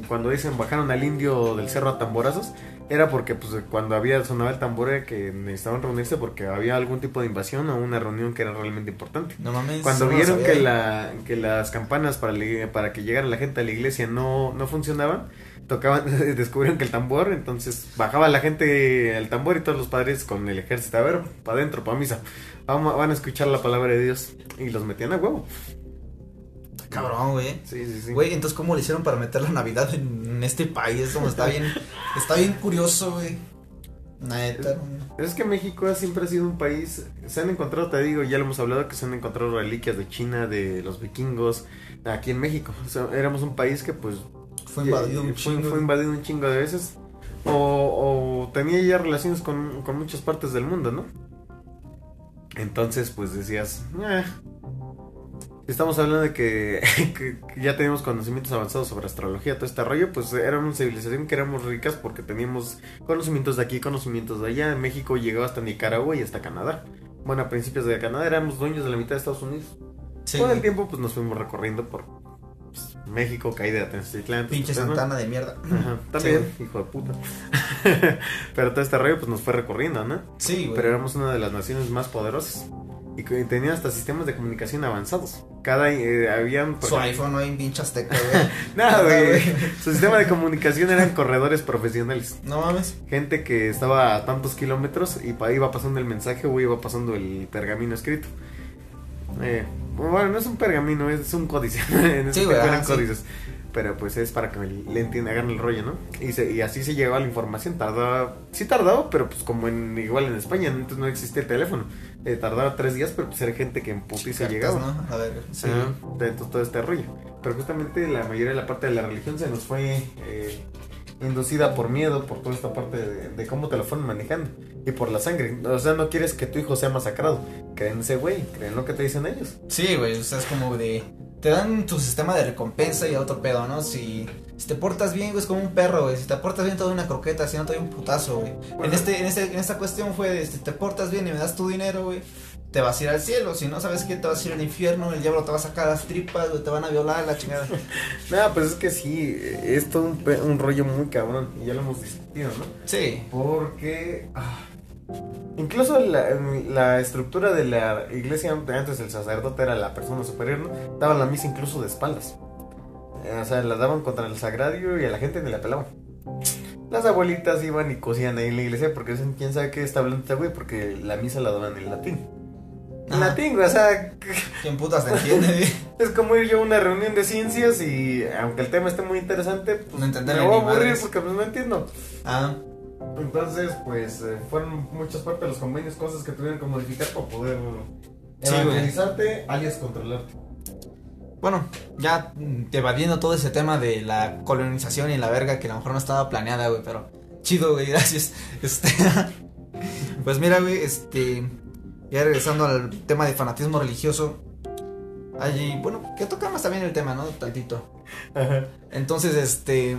B: cuando dicen bajaron al indio del cerro a tamborazos, era porque pues cuando había sonaba el tambor era que necesitaban reunirse porque había algún tipo de invasión o una reunión que era realmente importante.
A: No mames.
B: Cuando
A: no
B: vieron que, la, que las campanas para, la- para que llegara la gente a la iglesia no, no funcionaban, tocaban, descubrieron que el tambor, entonces bajaba la gente al tambor y todos los padres con el ejército, a ver, para adentro, para misa, Vamos, van a escuchar la palabra de Dios y los metían a huevo.
A: Cabrón, güey.
B: Sí, sí, sí.
A: Güey, entonces, ¿cómo le hicieron para meter la Navidad en este país? Como está bien, está bien curioso, güey. Neta. no.
B: Es que México siempre ha sido un país, se han encontrado, te digo, ya lo hemos hablado, que se han encontrado reliquias de China, de los vikingos, aquí en México. O sea, éramos un país que pues
A: Fue invadido un
B: fue,
A: chingo.
B: fue invadido un chingo de veces. O, o tenía ya relaciones con, con muchas partes del mundo, ¿no? Entonces, pues decías, "Eh". estamos hablando de que, que- ya teníamos conocimientos avanzados sobre astrología, todo este rollo, pues era una civilización que éramos ricas porque teníamos conocimientos de aquí, conocimientos de allá. En México llegó hasta Nicaragua y hasta Canadá. Bueno, a principios de Canadá éramos dueños de la mitad de Estados Unidos.
A: Sí,
B: Con el tiempo, pues nos fuimos recorriendo por México, caída de Tenochtitlán.
A: Pinche
B: pues.
A: Santana de mierda.
B: Ajá, también, hijo de puta. pero todo este rollo pues nos fue recorriendo, ¿no?
A: Sí, güey.
B: Pero éramos una de las naciones más poderosas. Y que tenían hasta sistemas de comunicación avanzados. Cada eh, habían
A: Su
B: ejemplo-
A: iPhone no hay pinche azteca, güey.
B: Nada, güey. Su sistema de comunicación eran corredores profesionales.
A: No mames.
B: Gente que estaba a tantos kilómetros y iba pasando el mensaje o iba pasando el pergamino escrito. Eh, bueno, no es un pergamino, es un códice. en
A: Sí,
B: tiempo eran
A: sí.
B: códices. Pero pues es para que le entiendan, hagan el rollo, ¿no? Y, se- y así se llegaba la información. Tardaba, sí tardaba, pero pues como en igual en España, antes no existía el teléfono. Eh, tardaba tres días, pero pues era gente que en putiza
A: Cartas,
B: llegaba.
A: ¿no? A ver, sí.
B: Dentro de todo este rollo. Pero justamente la mayoría de la parte de la religión se nos fue eh, inducida por miedo, por toda esta parte de, de cómo te lo fueron manejando. Y por la sangre. O sea, no quieres que tu hijo sea masacrado. Creen ese güey, creen lo que te dicen ellos.
A: Sí, güey, o sea, es como de... Te dan tu sistema de recompensa y otro pedo, ¿no? Si, si te portas bien, güey, es como un perro, güey. Si te portas bien, te doy una croqueta, si no, te doy un putazo, güey.
B: Bueno.
A: En, este, en, este, en esta cuestión fue de, si te portas bien y me das tu dinero, güey, te vas a ir al cielo. Si no, ¿sabes qué? Te vas a ir al infierno, el diablo te va a sacar las tripas, güey, te van a violar, la chingada.
B: Nada, pues es que sí, es todo un rollo muy cabrón. Y ya lo hemos discutido, ¿no?
A: Sí.
B: Porque. ah, incluso la, la estructura de la iglesia, antes el sacerdote era la persona superior, ¿no? Daban la misa incluso de espaldas. Eh, O sea, la daban contra el sagrario y a la gente ni la pelaban. Las abuelitas iban y cosían ahí en la iglesia porque dicen, quién sabe qué está hablando este güey, porque la misa la daban en latín. En
A: Ajá.
B: latín, güey, o sea,
A: ¿Quién putas te entiende, güey?
B: es como ir yo a una reunión de ciencias y aunque el tema esté muy interesante, pues
A: No
B: me voy a aburrir porque pues no entiendo.
A: Ah,
B: Entonces, pues eh, fueron muchas partes de los convenios, cosas que tuvieron que modificar para poder
A: Sí,
B: evangelizarte, alias controlarte.
A: Bueno, ya evadiendo todo ese tema de la colonización y la verga que a lo mejor no estaba planeada, güey, pero chido, güey, gracias. Este, pues mira, güey, este, ya regresando al tema de fanatismo religioso, allí, bueno, que tocamos también el tema, ¿no? Tantito. Entonces, este,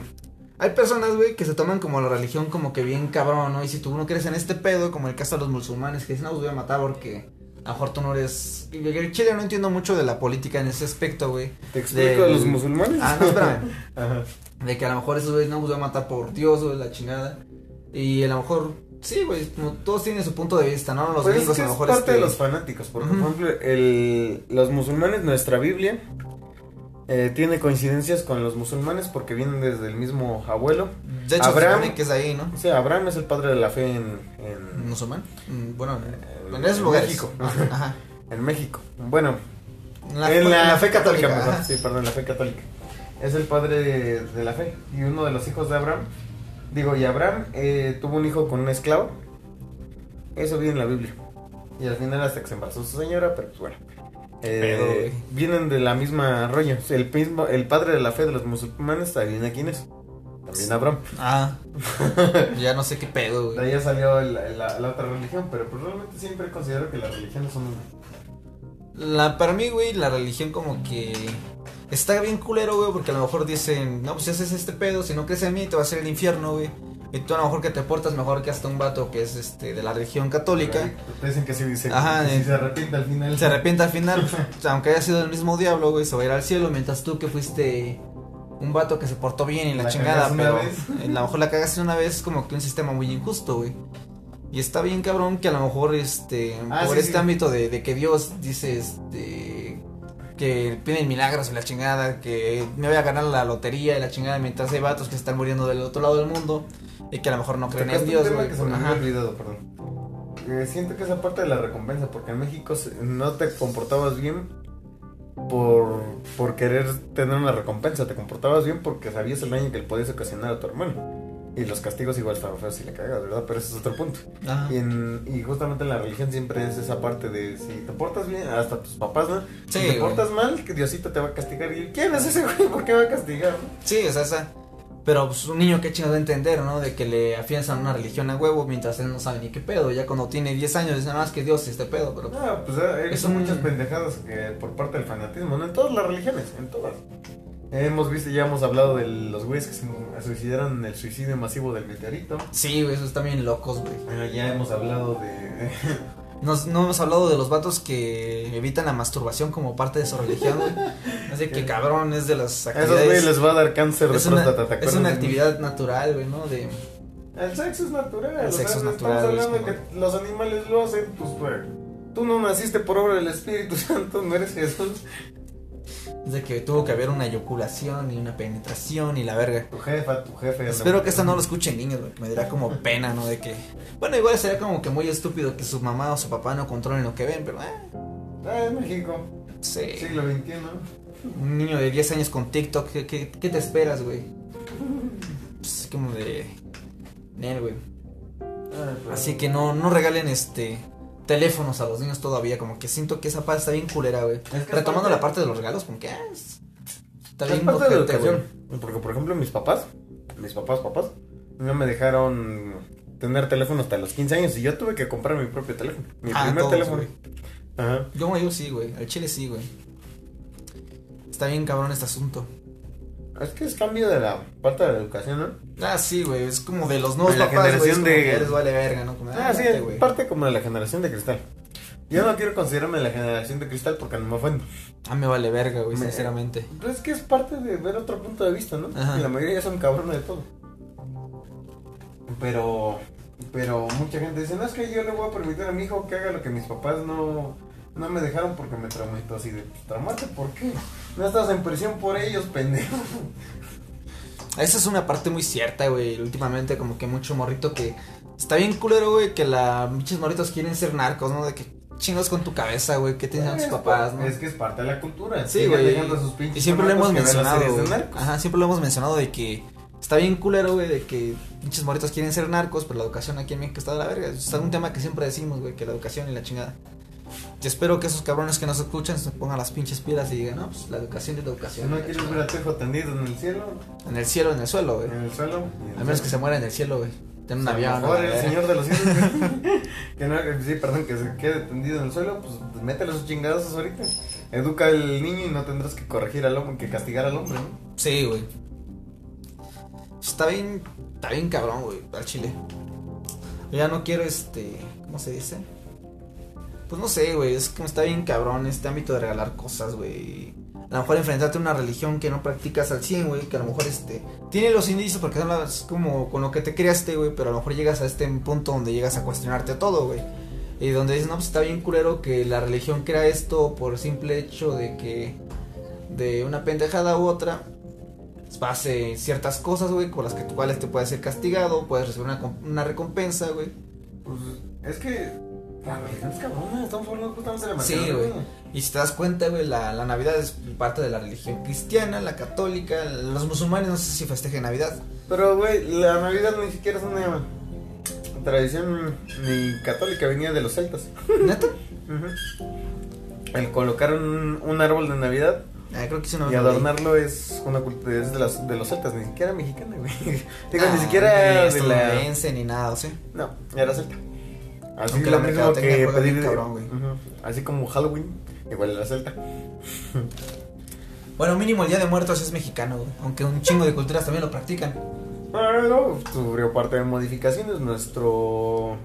A: hay personas, güey, que se toman como la religión como que bien cabrón, ¿no? Y si tú no crees en este pedo, como el caso de los musulmanes, que dicen, no, los voy a matar porque a lo mejor tú no eres... El Chile no entiendo mucho de la política en ese aspecto, güey.
B: ¿Te explico a los musulmanes?
A: Ah, no, espérame.
B: Ajá.
A: De que a lo mejor esos güeyes no los va a matar por Dios, güey, la chingada. Y a lo mejor, sí, güey, como todos tienen su punto de vista, ¿no? Los
B: Pues es
A: gringos
B: que
A: a lo
B: es
A: mejor
B: parte
A: este,
B: de los fanáticos. Porque, por ejemplo, el, los musulmanes, nuestra Biblia, eh, tiene coincidencias con los musulmanes porque vienen desde el mismo abuelo.
A: De hecho,
B: Abraham-
A: que es ahí, ¿no?
B: Sea, Abraham es el padre de la fe en, en,
A: ¿Musulmán? Mm, Bueno, en
B: en
A: lugares.
B: México.
A: Ajá.
B: en México. Bueno,
A: En la,
B: en la, fe católica, mejor. Sí, perdón, la fe católica. Es el padre de, de la fe. Y uno de los hijos de Abraham. Digo, y Abraham eh, tuvo un hijo con una esclava. Eso viene en la Biblia. Y al final hasta que se embarazó su señora, pero pues bueno. Eh,
A: güey.
B: vienen de la misma rollo. El, mismo, el padre de la fe de los musulmanes, adivina quién es. También Abraham.
A: Ah, ya no sé qué pedo,
B: De
A: güey.
B: ahí ya salió la, la- la otra religión, pero pues realmente siempre considero que las religiones son
A: La, para mí, güey, la religión como que está bien culero, güey, porque a lo mejor dicen, no, pues si haces este pedo, si no crees en mí, te va a hacer el infierno, güey. Y tú a lo mejor que te portas mejor que hasta un vato que es este de la religión católica.
B: Te dicen que si, se,
A: Ajá,
B: que si
A: eh.
B: se arrepiente al final.
A: Se arrepiente al final, pues, aunque haya sido el mismo diablo, güey, se va a ir al cielo, mientras tú que fuiste un vato que se portó bien y la,
B: La
A: chingada, pero a lo mejor la cagaste una vez, es como que un sistema muy injusto, güey. Y está bien cabrón que a lo mejor este
B: Ah,
A: por
B: sí,
A: este
B: sí.
A: ámbito de, de que Dios dice este que piden milagros y la chingada, que me voy a ganar la lotería y la chingada mientras hay vatos que se están muriendo del otro lado del mundo y que a lo mejor no creen en Dios,
B: tema
A: güey.
B: que se me había olvidado, perdón. Eh, siento que esa parte de la recompensa, porque en México no te comportabas bien por, por querer tener una recompensa, te comportabas bien porque sabías el daño que le podías ocasionar a tu hermano. Y los castigos igual estaban feos si le cagas, ¿verdad? Pero ese es otro punto. Y, en, y justamente en la religión siempre es esa parte de si te portas bien, hasta tus papás, ¿no?
A: Sí,
B: si te
A: güey.
B: portas mal, que Diosito te va a castigar. ¿Y quién es ese güey? ¿Por qué va a castigar? no?
A: Sí, o sea, esa. Pero pues un niño que chingado de entender, ¿no? De que le afianzan una religión a huevo mientras él no sabe ni qué pedo. Ya cuando tiene 10 años dice nada más que Dios es este pedo, pero.
B: Ah, pues eh,
A: Es
B: son
A: un-
B: muchas pendejadas que por parte del fanatismo, ¿no? En todas las religiones, en todas. Hemos visto, ya hemos hablado de los güeyes que se suicidaron en el suicidio masivo del meteorito.
A: Sí, güey, esos están bien locos, güey.
B: Eh, ya hemos hablado de...
A: Nos, no hemos hablado de los vatos que evitan la masturbación como parte de su religión, güey. Así que cabrón, es de las
B: A esos
A: actividades.
B: les va a dar cáncer de
A: Es una,
B: próstata, ¿te
A: es una actividad natural, güey, ¿no? De.
B: El sexo es natural.
A: El sexo es natural,
B: Estamos
A: es
B: hablando de
A: como-
B: que los animales lo hacen, pues, güey. Tú no naciste por obra del Espíritu Santo, no eres Jesús.
A: Es de que tuvo que haber una eyaculación y una penetración y la verga.
B: Tu jefa, tu jefe.
A: Espero que esta no lo escuchen niños, güey, que me dirá como pena, ¿no? De que. Bueno, igual sería como que muy estúpido que su mamá o su papá no controlen lo que ven, pero, eh.
B: Ah, es México,
A: Sí.
B: siglo XXI.
A: Un niño de 10 años con TikTok, ¿qué, qué, qué te esperas, güey? Pues como de. Nel, güey.
B: Ah, pues.
A: Así que no, no regalen este teléfonos a los niños todavía, como que siento que esa parte está bien culera, güey.
B: que es
A: Retomando la parte de los regalos, como que ah, es- está
B: Es
A: bien
B: parte de
A: güey.
B: educación. Porque, por ejemplo, mis papás, mis papás, papás, no me dejaron tener teléfono hasta los 15 años y yo tuve que comprar mi propio teléfono. Mi
A: Ah,
B: primer
A: todos,
B: teléfono.
A: güey.
B: Ajá.
A: Yo, yo sí, güey. Al chile sí, güey. Está bien cabrón este asunto.
B: Es que es cambio de la parte de la educación, ¿no?
A: Ah, sí, güey. Es como de los nuevos
B: De la
A: papás. Es
B: generación
A: como
B: de-
A: que les vale verga, ¿no? Como,
B: Ah, sí,
A: güey.
B: parte como de la generación de cristal. Yo no quiero considerarme la generación de cristal porque no me ofendo.
A: Ah, me vale verga, güey,
B: Me-
A: sinceramente.
B: Pero es que es parte de ver otro punto de vista, ¿no?
A: Ajá.
B: Y la mayoría son cabrones de todo. Pero, pero mucha gente dice, no es que yo le voy a permitir a mi hijo que haga lo que mis papás no, no me dejaron porque me traumató así de, pues, traumate, ¿por qué? No estás en prisión por ellos, pendejo.
A: Esa es una parte muy cierta, güey. Últimamente, como que mucho morrito que. Está bien culero, güey, que la. Muchos morritos quieren ser narcos, ¿no? De que chingos con tu cabeza, güey. ¿Qué te enseñan tus papás,
B: pa-
A: no?
B: Es que es parte de la cultura.
A: Sí, güey.
B: pinches
A: Y siempre lo hemos
B: que
A: mencionado. Ajá, siempre lo hemos mencionado de que está bien culero, güey, de que muchos morritos quieren ser narcos, pero la educación aquí en México está de la verga. Es un tema que siempre decimos, güey, que la educación y la chingada. Y espero que esos cabrones que nos escuchan se pongan las pinches pilas y digan, no, pues la educación es la
B: Si
A: educación.
B: no quieres ver
A: chingada".
B: a tu hijo tendido en el cielo,
A: En el cielo, en el suelo, güey.
B: en el suelo.
A: A menos que se muera en el cielo, güey. Ten un avión.
B: mejor el señor de los cielos. güey. que no, que sí, perdón, que se quede tendido en el suelo, pues métele sus chingadazos ahorita. Educa al niño y no tendrás que corregir al hombre, que castigar al hombre, ¿no?
A: Sí, güey. Está bien, está bien cabrón, güey, al chile. Yo ya no quiero este, ¿cómo se dice? Pues no sé, güey, es como está bien cabrón este ámbito de regalar cosas, güey. a lo mejor enfrentarte a una religión que no practicas al 100, güey, que a lo mejor este tiene los indicios porque son las, como con lo que te creaste, güey, pero a lo mejor llegas a este punto donde llegas a cuestionarte todo, güey. Y donde dices, no, pues está bien culero que la religión crea esto por simple hecho de que de una pendejada u otra pase ciertas cosas, güey, con las que cuales te puedes ser castigado, puedes recibir una, una recompensa, güey.
B: Pues es que la religión es cabrona, estamos hablando justamente de la
A: Sí, güey. Y si te das cuenta, güey, la, la Navidad es parte de la religión cristiana, la católica, los musulmanes no sé si festejen Navidad.
B: Pero, güey, la Navidad ni siquiera es una tradición ni católica, venía de los celtas.
A: ¿Neta?
B: El colocar un, un árbol de Navidad
A: Ah, creo que no
B: y adornarlo es una cultura es de, las, de los celtas, ni siquiera mexicana, güey. Digo, ni
A: Ah,
B: siquiera
A: ni
B: de la...
A: ni nada, ¿o sí?
B: No, era celta. Así
A: Aunque
B: lo
A: la
B: mismo que pedir...
A: cabrón, güey.
B: Ujú. Así como Halloween, igual era celta.
A: Bueno, mínimo el Día de Muertos es mexicano, güey. Aunque un chingo de culturas también lo practican.
B: Pero sufrió parte de modificaciones. Nuestro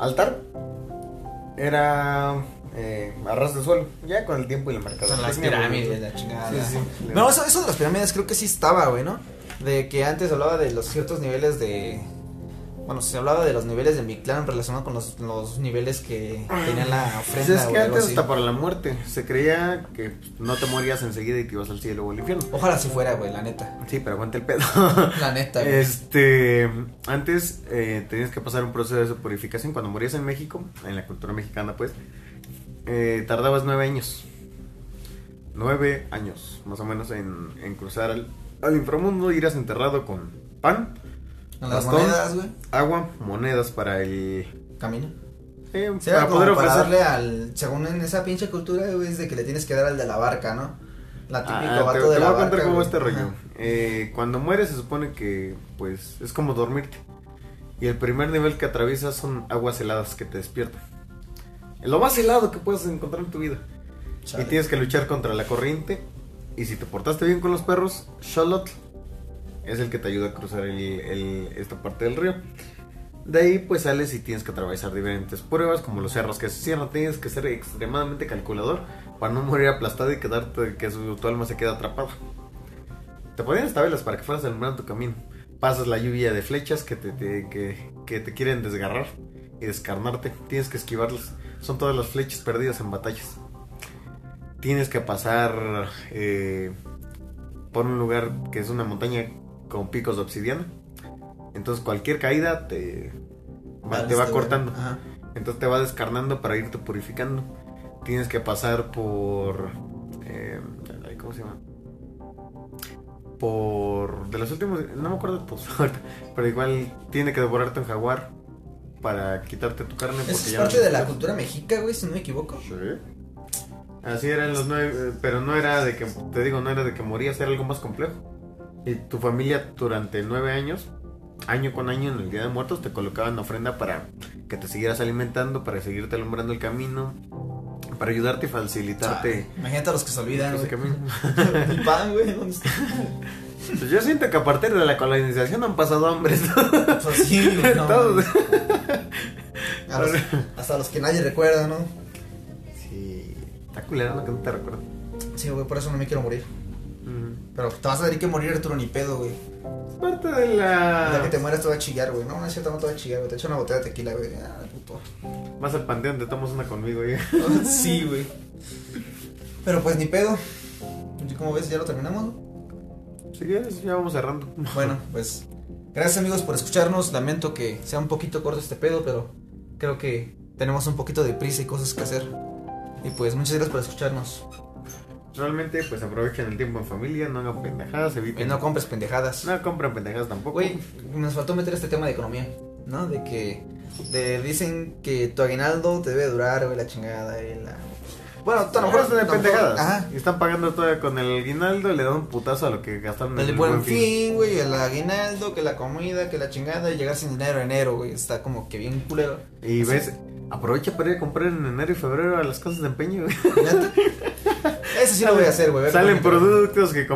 B: altar era eh, a ras de suelo. Ya con el tiempo y la marca.
A: Son las pirámides, la chingada.
B: Sí, sí.
A: No, eso, eso de las pirámides creo que sí estaba, güey, ¿no? De que antes hablaba de los ciertos niveles de... Bueno, se hablaba de los niveles de mi clan relacionado con los, los niveles que tenían la
B: Pues
A: ofrenda
B: es que
A: o
B: antes
A: así.
B: hasta para la muerte se creía que no te morías enseguida y te ibas al cielo o al infierno.
A: Ojalá si fuera, güey, la neta.
B: Sí, pero aguanta el pedo.
A: La neta, güey.
B: Este, antes eh, tenías que pasar un proceso de purificación. Cuando morías en México, en la cultura mexicana, pues, eh, tardabas nueve años. Nueve años, más o menos, en, en cruzar al, al inframundo. Irás enterrado con pan,
A: Las
B: bastón.
A: monedas, güey.
B: agua, monedas para el.
A: Camino. Sí,
B: para poder
A: para
B: ofrecer.
A: darle al... Según en esa pinche cultura, güey, es de que le tienes que dar al de la barca, ¿no? La típica
B: Ah,
A: vato
B: te,
A: de
B: te
A: la
B: voy a contar cómo este rollo. Eh, cuando mueres se supone que pues es como dormirte. Y el primer nivel que atraviesas son aguas heladas que te despiertan. Lo más helado que puedes encontrar en tu vida.
A: Chale.
B: Y tienes que luchar contra la corriente. Y si te portaste bien con los perros, Charlotte es el que te ayuda a cruzar esta parte del río. De ahí pues sales y tienes que atravesar diferentes pruebas como los cerros que se cierran. Tienes que ser extremadamente calculador para no morir aplastado y quedarte que tu alma se quede atrapada. Te ponían hasta velas para que fueras alumbrando tu camino. Pasas la lluvia de flechas que te quieren desgarrar y descarnarte. Tienes que esquivarlas. Son todas las flechas perdidas en batallas. Tienes que pasar eh, por un lugar que es una montaña con picos de obsidiana. Entonces cualquier caída te, va- te va cortando.
A: Ajá.
B: Entonces te va descarnando para irte purificando. Tienes que pasar por. eh, ¿Cómo se llama? Por. De los últimos. No me acuerdo todos ahorita, Pero igual tiene que devorarte un jaguar para quitarte tu carne.
A: Eso
B: porque
A: es
B: ya
A: parte
B: no
A: de la cultura mexica, güey, si no me equivoco.
B: Sí. Así eran los nueve. eh, Pero no era de que. Te digo, no era de que morías, era algo más complejo. Y tu familia durante nueve años. Año con año en el Día de Muertos te colocaban ofrenda para que te siguieras alimentando, para seguirte alumbrando el camino, para ayudarte y facilitarte
A: Chale, Imagínate a los que se olvidan, güey.
B: camino.
A: Mi pan, güey, ¿dónde está?
B: Pues yo siento que a partir de la colonización han pasado hambres.
A: Pues sí, no,
B: Todos.
A: A los- hasta los que nadie recuerda, ¿no?
B: Sí, está culero lo que no te recuerdo.
A: Sí, güey, por eso no me quiero morir. Pero te vas a tener que morir, Arturo, ni pedo, güey.
B: Es parte de
A: día
B: la.
A: que te mueras te va a chillar, güey. No, no es cierto, no te va a chillar, güey. Te echo una botella de tequila, güey. Ah, puto.
B: Vas al panteón, te tomas una conmigo, güey.
A: sí, güey. Pero pues ni pedo. ¿Y ¿Cómo ves? ¿Ya lo terminamos?
B: Si quieres, ya vamos cerrando.
A: Bueno, pues gracias amigos por escucharnos. Lamento que sea un poquito corto este pedo, pero creo que tenemos un poquito de prisa y cosas que hacer. Y pues muchas gracias por escucharnos.
B: Realmente, pues aprovechen el tiempo en familia, no hagan pendejadas,
A: Y
B: eviten.
A: no compres pendejadas.
B: No compren pendejadas tampoco.
A: Güey, nos faltó meter este tema de economía, ¿no? De que de, dicen que tu aguinaldo te debe durar, güey, la chingada y la... Bueno, a lo mejor
B: de
A: lo mejor-
B: pendejadas.
A: Ajá.
B: Y están pagando todavía con el aguinaldo y le dan un putazo a lo que gastaron en
A: El buen fin, güey, el aguinaldo, que la comida, que la chingada y llegar sin dinero en enero, güey. Está como que bien culero.
B: Y ves, aprovecha para ir a comprar en enero y febrero a las casas de empeño, güey.
A: Eso sí lo voy a hacer, güey. a
B: Salen
A: me-
B: productos que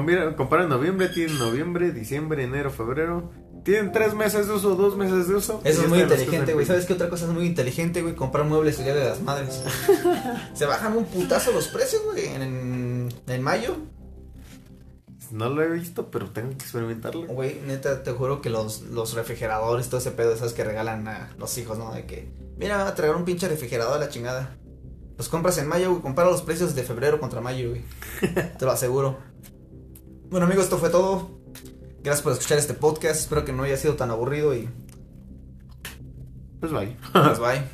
B: en noviembre, tienen noviembre, diciembre, enero, febrero. Tienen tres meses de uso, dos meses de uso.
A: Eso es muy inteligente, güey. ¿Sabes qué otra cosa es muy inteligente, güey? Comprar muebles el día de las madres. Se bajan un putazo los precios, güey. En, en mayo.
B: No lo he visto, pero tengo que experimentarlo.
A: Güey, neta, te juro que los, los refrigeradores, todo ese pedo, esas que regalan a los hijos, ¿no? De que, mira, te regalar un pinche refrigerador a la chingada. Los compras en mayo, güey. Compara los precios de febrero contra mayo, güey. Te lo aseguro. Bueno, amigos, esto fue todo. Gracias por escuchar este podcast. Espero que no haya sido tan aburrido y.
B: Pues bye.
A: Pues bye.